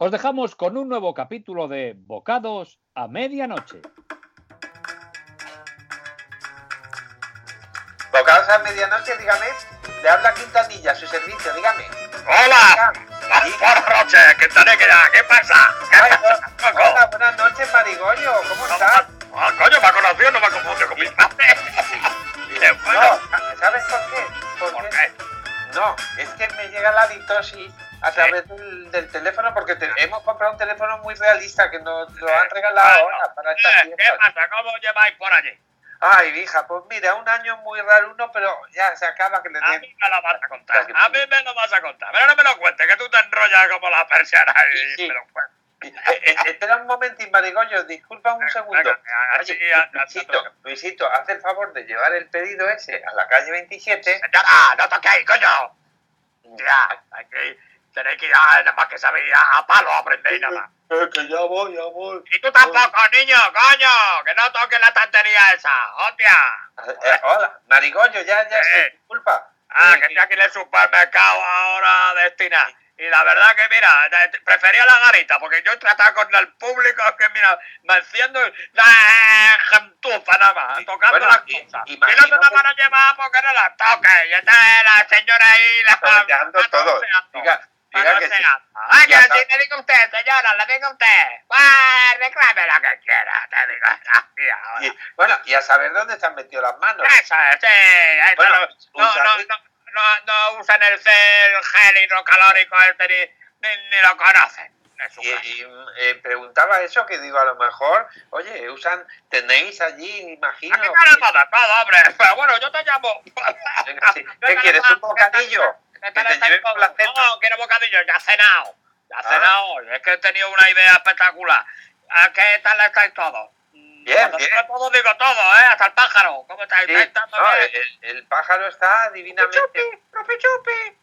Os dejamos con un nuevo capítulo de Bocados a Medianoche. Bocados a medianoche, dígame. Le habla Quintanilla, su servicio, dígame. ¡Hola! Buenas noches, Quintanilla, ¿qué pasa? ¿Qué Ay, pasa, hola, buenas noches, Marigollo. ¿Cómo estás? Ah, coño, me ha conocido, no me confunde con mi padre. No, ¿sabes por qué? ¿Por Porque qué? no, es que me llega la ditosis a través del, del teléfono porque te- hemos comprado un teléfono muy realista que nos lo han regalado Bueno, ahora para estas eh, ¿Qué fiestas. pasa? ¿Cómo lleváis por allí? Ay, hija, pues mira, un año muy raro uno, pero ya se acaba que le A mí me lo vas a contar. A mí me lo vas a contar. Pero no me lo cuentes, que tú te enrollas como la persiana y sí. me lo cuentas. Eh, eh, espera un momentín, Marigollo, disculpa un segundo. Oye, Luisito, Luisito, haz el favor de llevar el pedido ese a la calle 27. ¡Ya, no toquéis, coño! Ya, aquí tenéis que ir a, nada más que saber ir a, a palo a aprender y nada. Eh, que ya voy, ya voy. Y tú tampoco, niño, coño, que no toques la tontería esa, hostia. Eh, hola, Marigollo, ya, ya, sí, Eh. disculpa. Ah, Eh, que estoy aquí en el supermercado ahora destina. Y la verdad que, mira, de- prefería la garita, porque yo he tratado con el público que, mira, me enciendo la gentuza nada más, tocando bueno, las i- cosas. Y no te la van a llevar porque no las toques. Y está la señora ahí, la todo. Diga, diga que sí. Ah, que Ya sí, está. le diga usted, señora, le diga usted. Pues, reclame lo que quiera, te digo. Tía, ahora. Y, bueno, y a saber dónde han metido las manos. Eso es, sí. Bueno, no, no, no, no, no, no usan el gel, hidrocalórico este ni, ni, ni lo conocen. Y, y, eh, preguntaba eso que digo, a lo mejor, oye, usan, tenéis allí, imagino. Aquí tenemos de todo, hombre. Pero bueno, yo te llamo. Venga, sí. ¿Qué quieres, un bocadillo? Lleve con la cena. No, quiero bocadillo, ya he cenado. Ya he Ah. cenado. Es que he tenido una idea espectacular. ¿A qué tal estáis todos? Mm, Bien, Cuando bien. digo todo, digo todo, ¿eh? Hasta el pájaro. ¿Cómo estáis? Sí, ¿Estáis no, el, el pájaro está divinamente. Chupi, chupi.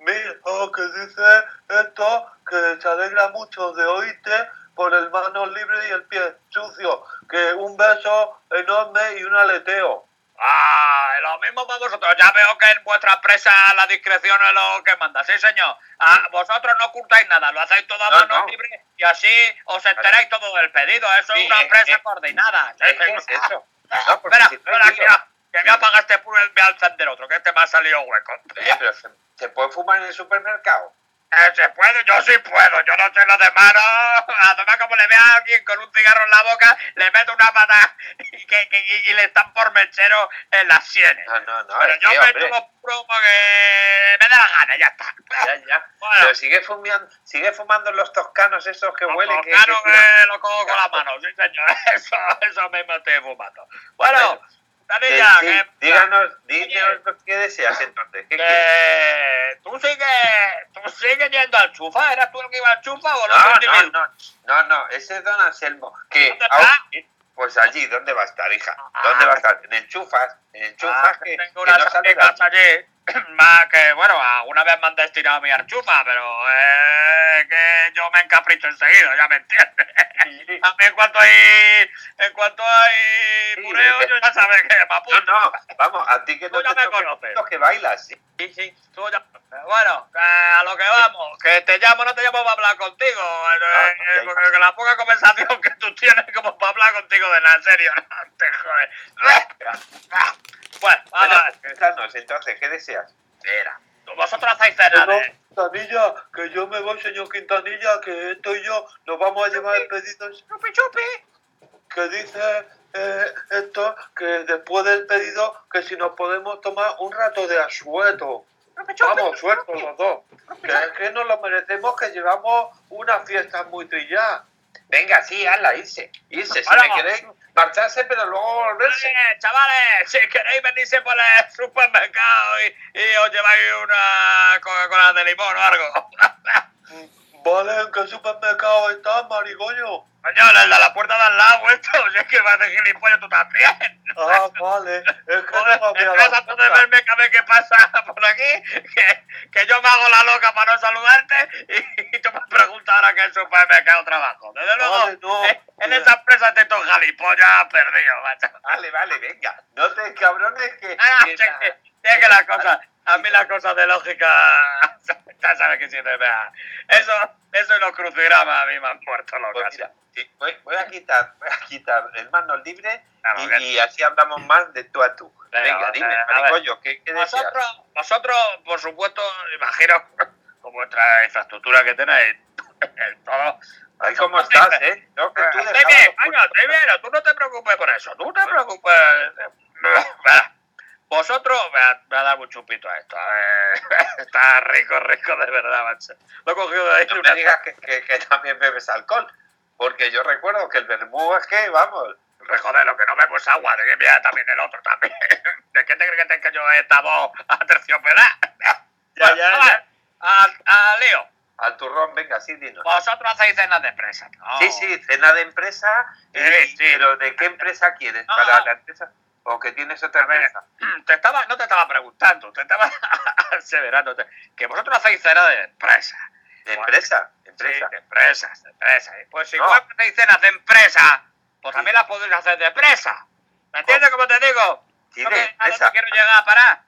Mira, oh, que dice esto, que se alegra mucho de oírte por el manos libres y el pie sucio. Que un beso enorme y un aleteo. Ah, lo mismo para vosotros. Ya veo que en vuestra empresa la discreción es lo que manda. Sí, señor. Ah, vosotros no ocultáis nada, lo hacéis todo a No, mano no. libre y así os enteráis todo del pedido. Eso Sí, es una empresa eh, coordinada. Sí, ¿Qué sí. es eso? No, porque Espera, si no espera, que, que me apaga este puro y voy a encender otro, que este me ha salido hueco. Oye, pero se, se puede fumar en el supermercado. Eh, ¿Se puede? Yo sí puedo, yo no sé lo de mano. Además, como le veo a alguien con un cigarro en la boca, le meto una patada y, que, que- y- le están por mechero en las sienes. No, no, no. Pero yo que, me hombre, tomo puro porque me da la gana, ya está. ya, ya. Bueno, Pero sigue fumando, sigue fumando los toscanos esos que los huelen. Que, toscanos que- que lo cojo con la mano, sí señor. Eso, eso mismo estoy fumando. Bueno, que- Danilla, sí, que, díganos, díganos qué deseas entonces. ¿Qué que tú sigues, tú sigues yendo al chufa, ¿eras tú el que iba al chufa o No, no, individuo? no, no, no, ese es Don Anselmo. Que, ¿Dónde pues allí, ¿dónde va a estar, hija? Ah. ¿Dónde va a estar? En el Chufas, en el Chufas Ah, que, tengo que unas no allí. que, bueno, alguna vez me han destinado a mi archufa, pero eh, que yo me encapricho enseguida, ya me entiendes. A mí en cuanto hay, en cuanto hay Sí, de- yo ya sabes que me No, apunto. no, vamos, a ti que Tú no ya te me conoces. lo que bailas. sí. Sí, sí, tú ya- Bueno, que a lo que vamos, que te llamo, no te llamo para hablar contigo, eh, Ah, eh, porque la poca conversación que tú tienes como para hablar contigo de nada, en serio, no te jodes. Bueno, vamos a ver. pues, entonces, ¿qué deseas? Mira, vosotros hacéis cena Pero, de... Quintanilla, que yo me voy, señor Quintanilla, que esto y yo nos vamos a llevar el pedido Chupi, chupi. que dice eh, esto, que después del pedido, que si nos podemos tomar un rato de asueto. Chupi, chupi. Vamos, sueltos los dos. Que es que nos lo merecemos, que llevamos una fiesta muy trillada. Venga, sí, hazla, irse, irse. Si me queréis marcharse, pero luego volverse. Oye, chavales, si queréis venirse por el supermercado y, y os lleváis una Coca-Cola de limón o algo. Vale, ¿en qué supermercado estás, marigoño? Coño, el de la puerta de al lado, esto, si es que me hace gilipollas tú también. Ah, vale. Es que no me estás harto de verme cada vez que pasa por aquí, que, que yo me hago la loca para no saludarte y, y tú me preguntas ahora que en supermercado trabajo. Desde luego, Vale, no. eh, en esa empresa te estos gilipollas perdido, macho. Vale, vale, venga. No te cabrones que... Ah, que la- que- que las cosas, a mí las cosas de lógica ya sabes que siempre me da. Eso, eso y los crucigramas a mí me han muerto Pues mira, sí, voy, voy a quitar, voy a quitar el manos libre y, así hablamos más de tú a tú. Venga, Venga, dime, maricollo, ¿qué, qué? Vosotros, vosotros, por supuesto, imagino, con vuestra infraestructura que tenéis, todo. Ay, ¿cómo estás, eh? No, que tú Estoy bien, los estoy bien, tú no te preocupes por eso, tú te preocupes. Vosotros, me ha, me ha dado un chupito a esto, a ver, está rico, rico de verdad, macho. Lo he cogido de ahí No una me digas que, que- que también bebes alcohol, porque yo recuerdo que el vermú es que, vamos, Joder, lo que no bebo es agua, de que mira también el otro también. ¿De qué te crees que, te- que yo he estado a terciopelar? Ya, ya, a ver, A, a Leo, al turrón, venga, sí, dinos. vosotros hacéis cenas de empresa, ¿no? Sí, sí, cena de empresa, Sí, y- sí. pero ¿de qué empresa quieres? No, ¿Para no. la empresa? ¿O que tienes otra A ver, empresa? Te estaba, no te estaba preguntando, te estaba aseverando que vosotros hacéis cena de empresa. ¿De empresa? ¿Empresa? de empresas, de empresas. Pues si No. igual hacéis cenas de empresa, pues también las podéis hacer de empresa. ¿Me entiendes cómo te digo? Sí, de que- a dónde quiero llegar a parar.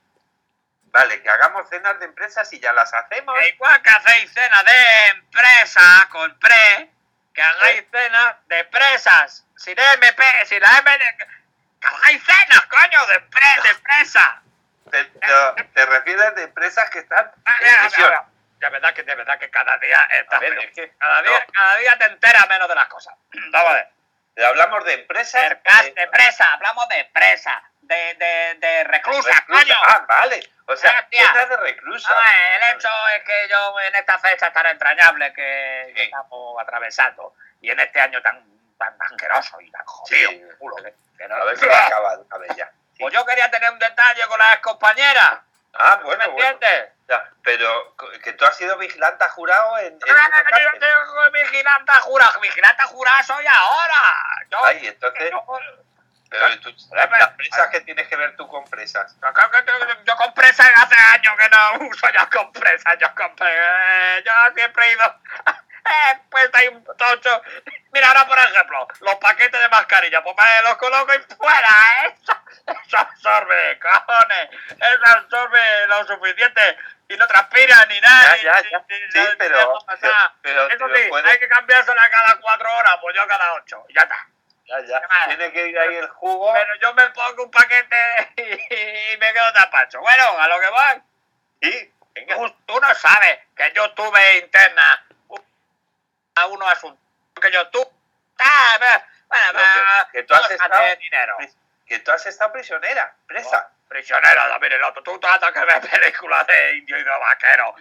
Vale, que hagamos cenas de empresas y ya las hacemos. Igual que hacéis cena de empresa con pre, que hagáis Sí. cenas de empresas. Sin MP, sin la M. de- Hagáis cenas, coño, de, pre, de empresa. Te, te- te refieres de empresas que están Ah, en prisión. De verdad que de verdad que cada día está A ver, peor. es que- cada día, no. cada día te enteras menos de las cosas. Vamos a ver. Hablamos de empresas. Cercas de- de presa, hablamos de presa, de, de, de reclusas, reclusas. coño. Ah, vale. O sea, cenas de reclusas. Ver, el hecho es que yo en esta fecha tan entrañable que, que estamos atravesando y en este año tan, tan asqueroso y tan jodido, Sí. culo, que- no- A ver si va a acabar una vez ya. Sí. Pues yo quería tener un detalle con las compañeras, Ah, ¿me bueno, bueno. entiendes? Pero que tú has sido vigilante jurado en, en No, no, no, yo tengo vigilante jurado, vigilante jurado soy ahora. Yo, Ay, entonces, yo- pero tú, las presas que tienes que ver tú con presas. Yo, yo- yo compré esa hace años que no uso yo compré, eh, yo siempre he ido, pues hay un tocho, mira ahora por ejemplo, los paquetes de mascarilla, pues me los coloco y fuera, eso, eso absorbe, cojones, eso absorbe lo suficiente y no transpira ni nada, Ya, ya, ya. ni- Sí, ni- pero- ni- nada. pero eso sí, puedes- hay que cambiársela cada cuatro horas, pues yo cada ocho, y ya está. Ya, ya. Tiene que ir ahí el jugo. Pero yo me pongo un paquete y, me quedo tapacho. Bueno, a lo que. Venga. Tú, tú no sabes que yo tuve interna a unos asuntos que yo tuve. Ah, bueno, No, que- que tú has estado- dinero. Que tú has estado prisionera, presa. Prisionero, David el otro. Tú tratas que ves películas de indio y de vaquero.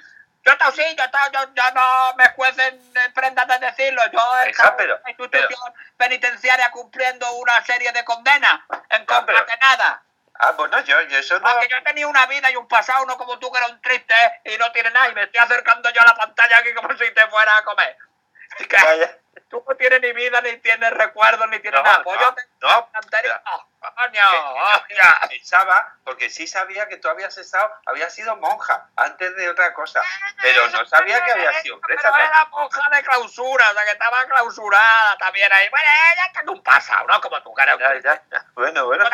Yo estoy sí, yo, estoy- yo, yo no me juecen prendas de decirlo. Yo he estado pero- en una institución penitenciaria cumpliendo una serie de condenas en pero- concatenada. Ah, bueno, yo, yo eso no. Porque yo he tenido una vida y un pasado, no como tú que eres un triste y no tienes nada. Y me estoy acercando yo a la pantalla aquí como si te fuera a comer. Que Ya, ya. tú no tienes ni vida, ni tienes recuerdos, ni tienes No, nada. Pues no, yo te no, Que- hostia. Pensaba, porque sí sabía que tú habías estado, habías sido monja antes de otra cosa, pero no sabía que habías sido presa. Pero era monja de clausura, o sea que estaba clausurada también ahí. Bueno, ella está un pasado, ¿no? Como tú, que ya. Bueno, bueno.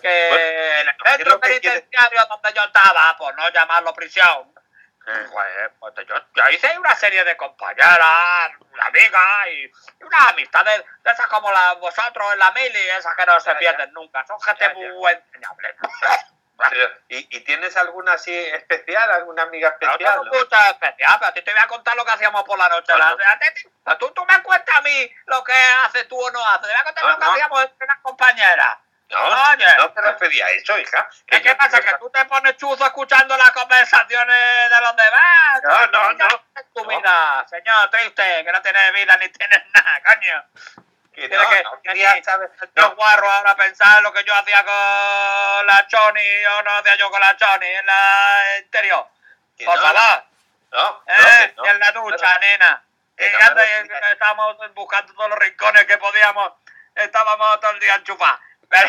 Que Bueno, en el ¿qué es centro que penitenciario donde yo estaba, por no llamarlo prisión, Eh, pues, pues yo, yo hice una serie de compañeras, una amiga y, y unas amistades de esas como las vosotros en la mili, esas que no se pierden nunca. Son gente muy entrañable. pero, ¿y, y tienes alguna así especial, alguna amiga especial? tengo no? mucha especial, pero a ti te voy a contar lo que hacíamos por la noche. No, no. La- a tú, tú me cuentas a mí lo que haces tú o no haces. Te voy a contar No, lo que no. hacíamos entre las compañeras. No, Oye. no te refería a eso, hija. ¿Qué, pasa? ¿Que tú te pones chuzo escuchando las conversaciones de los demás? No, no, no. Es tu No. vida, señor triste, que no tienes vida ni tienes nada, coño. que Tienes no, que- no quería saber. Yo No, guarro ahora pensar en lo que yo hacía con la Choni o no hacía yo con la Choni en la interior. que Por no, favor, no, no, ¿eh? que en la ducha, nena. que Y refería- estábamos buscando todos los rincones que podíamos. Estábamos todo el día enchufados.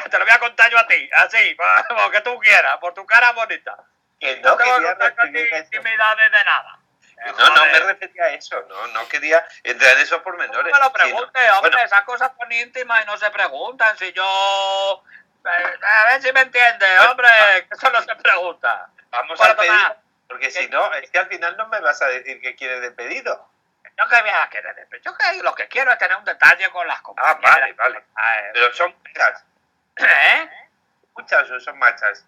Te lo voy a contar yo a ti, así, como que tú quieras, por tu cara bonita. Que No no te voy a contar intimidades de nada. No, no me refería a eso, no, no quería entrar en esos No pormenores. me lo sino- pregunte, hombre, bueno, esas cosas son íntimas y no se preguntan. Si yo. eh, A ver si me entiende, hombre, que eso no se pregunta. vamos a pedir, Tomás, Porque si no, es que al final no me vas a decir que quieres de pedido. Yo que voy a querer, yo que lo que quiero es tener un detalle con las Ah, compañeras. vale, vale. Ah, eh, Pero son machas. ¿Eh? Muchas son machas.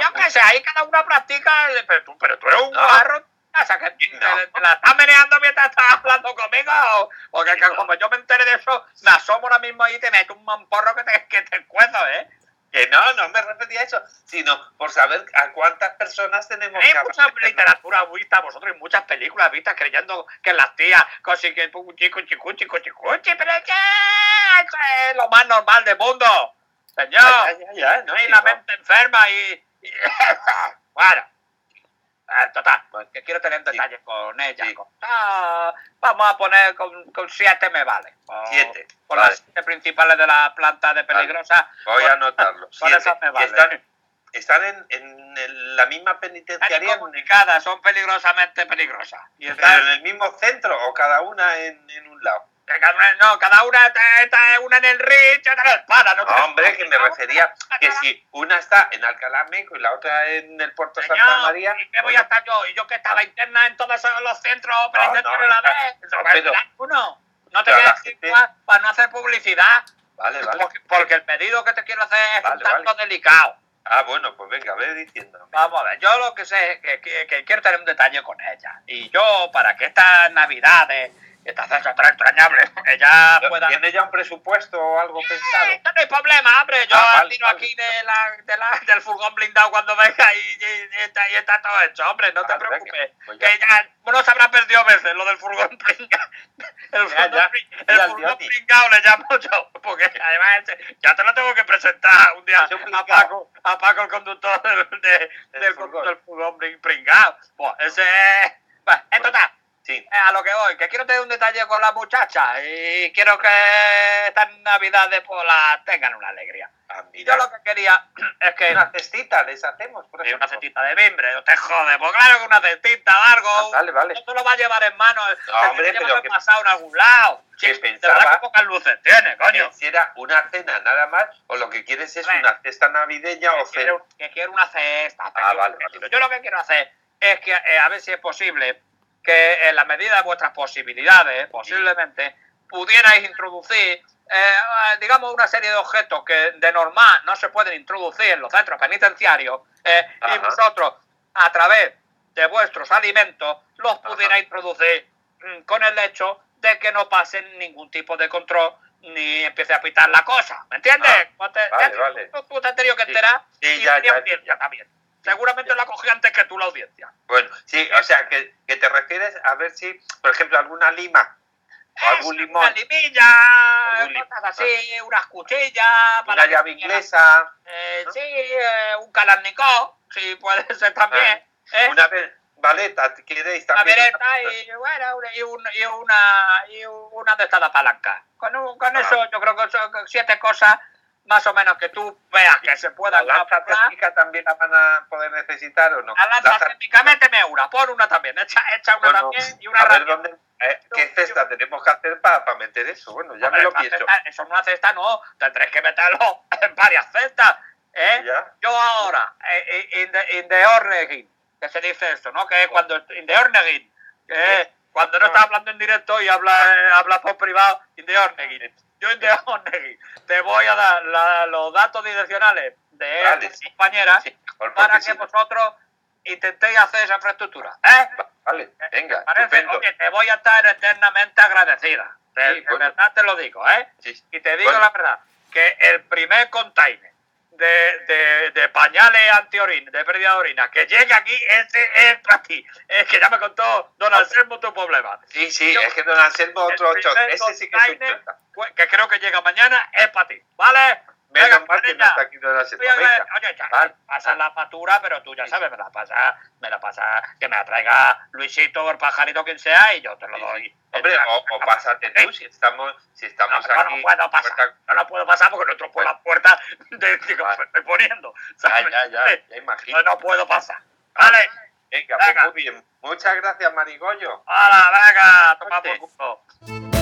Yo qué sé, ahí cada uno practica, el- pero tú, pero tú eres un No. guarro. O sea, que te, No. te la estás meneando mientras estás hablando conmigo. o- Porque que como yo me entere de eso, me asomo ahora mismo ahí y te meto un mamporro que te, que te cuezo, ¿eh? Que no, no me refería a eso, sino por saber a cuántas personas tenemos que mucha literatura vista, vosotros hay muchas películas vistas creyendo que las tías consiguen un chico, chico, chico, chico, pero es que eso es lo más normal del mundo. Señor, no, hay la mente enferma y... y- bueno, eh, total, que quiero tener detalles con ella. Vamos a poner con, con siete me vale. Siete, vale. las siete principales de la planta de peligrosa. Voy a anotarlo. con Siete. esas me Y vale. están, están en, en la misma Están penitenciaria, incomunicadas, son peligrosamente peligrosas. Y pero en el mismo centro o cada una en, en un lado. Que cada una- No, cada una está, una en el Rich, otra en el Espada. No, No, hombre, que me refería que si una está en Alcalá Meco y la otra en el Puerto Santa María. ¿y qué voy a estar yo? ¿Y yo que estaba interna en todos los centros penitenciarios no, a la no, vez? No, me pero- uno. No te voy a decir gente- más para no hacer publicidad. Vale, vale. Porque, porque el pedido que te quiero hacer es Vale, un tanto vale. delicado. Ah, bueno, pues venga, ve diciéndome. Vamos a ver, yo lo que sé es que, que- que quiero tener un detalle con ella. Y yo, para que estas navidades, estas fechas tan extrañables, ella pueda... ¿Tiene ya un presupuesto o algo pensado? No hay problema, hombre. Yo Ah, vale, tiro vale. aquí de la, de la- del furgón blindado cuando venga y, y- y está, y está todo hecho, hombre. No te preocupes. pues que ya uno se habrá perdido veces lo del furgón blindado. El furgón, ya. brin- Ya, el el furgón Dioni. blindado le llamo yo. Porque además ese- ya te lo tengo que presentar un día a. Paco, a Paco el conductor del, de- Del furgón. del furgón blin- blindado. Pues ese es... Bueno, en total. Sí. Eh, A lo que voy, que quiero tener un detalle con la muchacha y quiero que estas navidades pues las tengan una alegría. Ah, yo lo que quería es que una cestita les hacemos, por y ejemplo. una cestita de mimbre, no te jode, pues claro que una cestita o algo, Ah, vale, vale. no te lo va a llevar en mano, No, hombre, te pero que- pasado en algún lado. que Sí, pensaba- que pocas luces tiene, coño. Que era una cena nada más, o lo que quieres es una cesta navideña o que quiero, cena. que quiero una cesta. Ah, vale, yo- vale. Yo lo que quiero hacer es que, eh, a ver si es posible, que en la medida de vuestras posibilidades, posiblemente, pudierais introducir, eh, digamos, una serie de objetos que de normal no se pueden introducir en los centros penitenciarios, eh, y vosotros, a través de vuestros alimentos, los pudierais introducir mm, con el hecho de que no pasen ningún tipo de control ni empiece a pitar la cosa. ¿Me entiendes? Ah, Como te- vale, ya- vale. Tú, tú te has tenido que Sí. enterar Sí, y ya, ya. audiencia también. Seguramente la cogí antes que tú la audiencia. Bueno, sí, o sea, que, que te refieres a ver si, por ejemplo, alguna lima o algún limón, Una limilla, Algún lim- cosas así, unas cuchillas. una que llave inglesa, Eh, ¿no? Sí, eh, un Kalashnikov, sí, puede ser también. ¿eh? una baleta, ¿queréis Una también? vereta y, bueno, una- y, un- y una, y una de estas de palanca. Con, un- con Ah. eso yo creo que son siete cosas más o menos que tú veas que se ¿La puedan lanza térmica también la van a poder necesitar o no? La lanza Lanza- térmica, méteme una, pon una también, echa, echa una Bueno, también y una a ver rápida. dónde, eh, qué cesta tenemos que hacer para meter eso. Bueno, ya me lo pienso. cesta- eso en una cesta no, tendréis que meterlo en varias cestas. ¿eh? Yo ahora, eh, eh, in, the, in the Ornegin, que se dice esto, ¿no? Que es cuando, in the Ornegin, que es cuando no estás hablando en directo y hablas eh, hablas por privado, in the Ornegin. Yo Ornegin te voy a dar la- los datos direccionales de Vale, sí. Sí, para que vosotros intentéis hacer esa infraestructura. ¿eh? Vale, venga, ¿Te parece? estupendo. Oye, te voy a estar eternamente agradecida. De, Sí, de bueno. verdad te lo digo, ¿eh? Y te digo Bueno. la verdad, que el primer container de, de, de pañales antiorina, de pérdida de orina, que llegue aquí, ese es para ti. Es que ya me contó don Anselmo tu problema. sí, sí, Yo- es que don Anselmo otro primer Ese sí que es un pues, que creo que llega mañana, es para ti, ¿vale? Menos mal que no está aquí don Anselmo. Oye, Venga. oye, ya, Vale. pasa la factura, pero tú ya sabes, me la pasa, me la pasa, que me la traiga Luisito el pajarito, quien sea, y yo te lo doy. Hombre, o, o pásate tú, si estamos, si estamos no, aquí. no puedo pasar, puerta- no lo puedo pasar porque no por la puerta de que me estoy poniendo. Ya, ¿sabes? ya, ya, ya imagino. No, no puedo pasar. Vale, Venga, pues Venga. muy bien. Muchas gracias, Marigollo. hala, venga, toma por culo.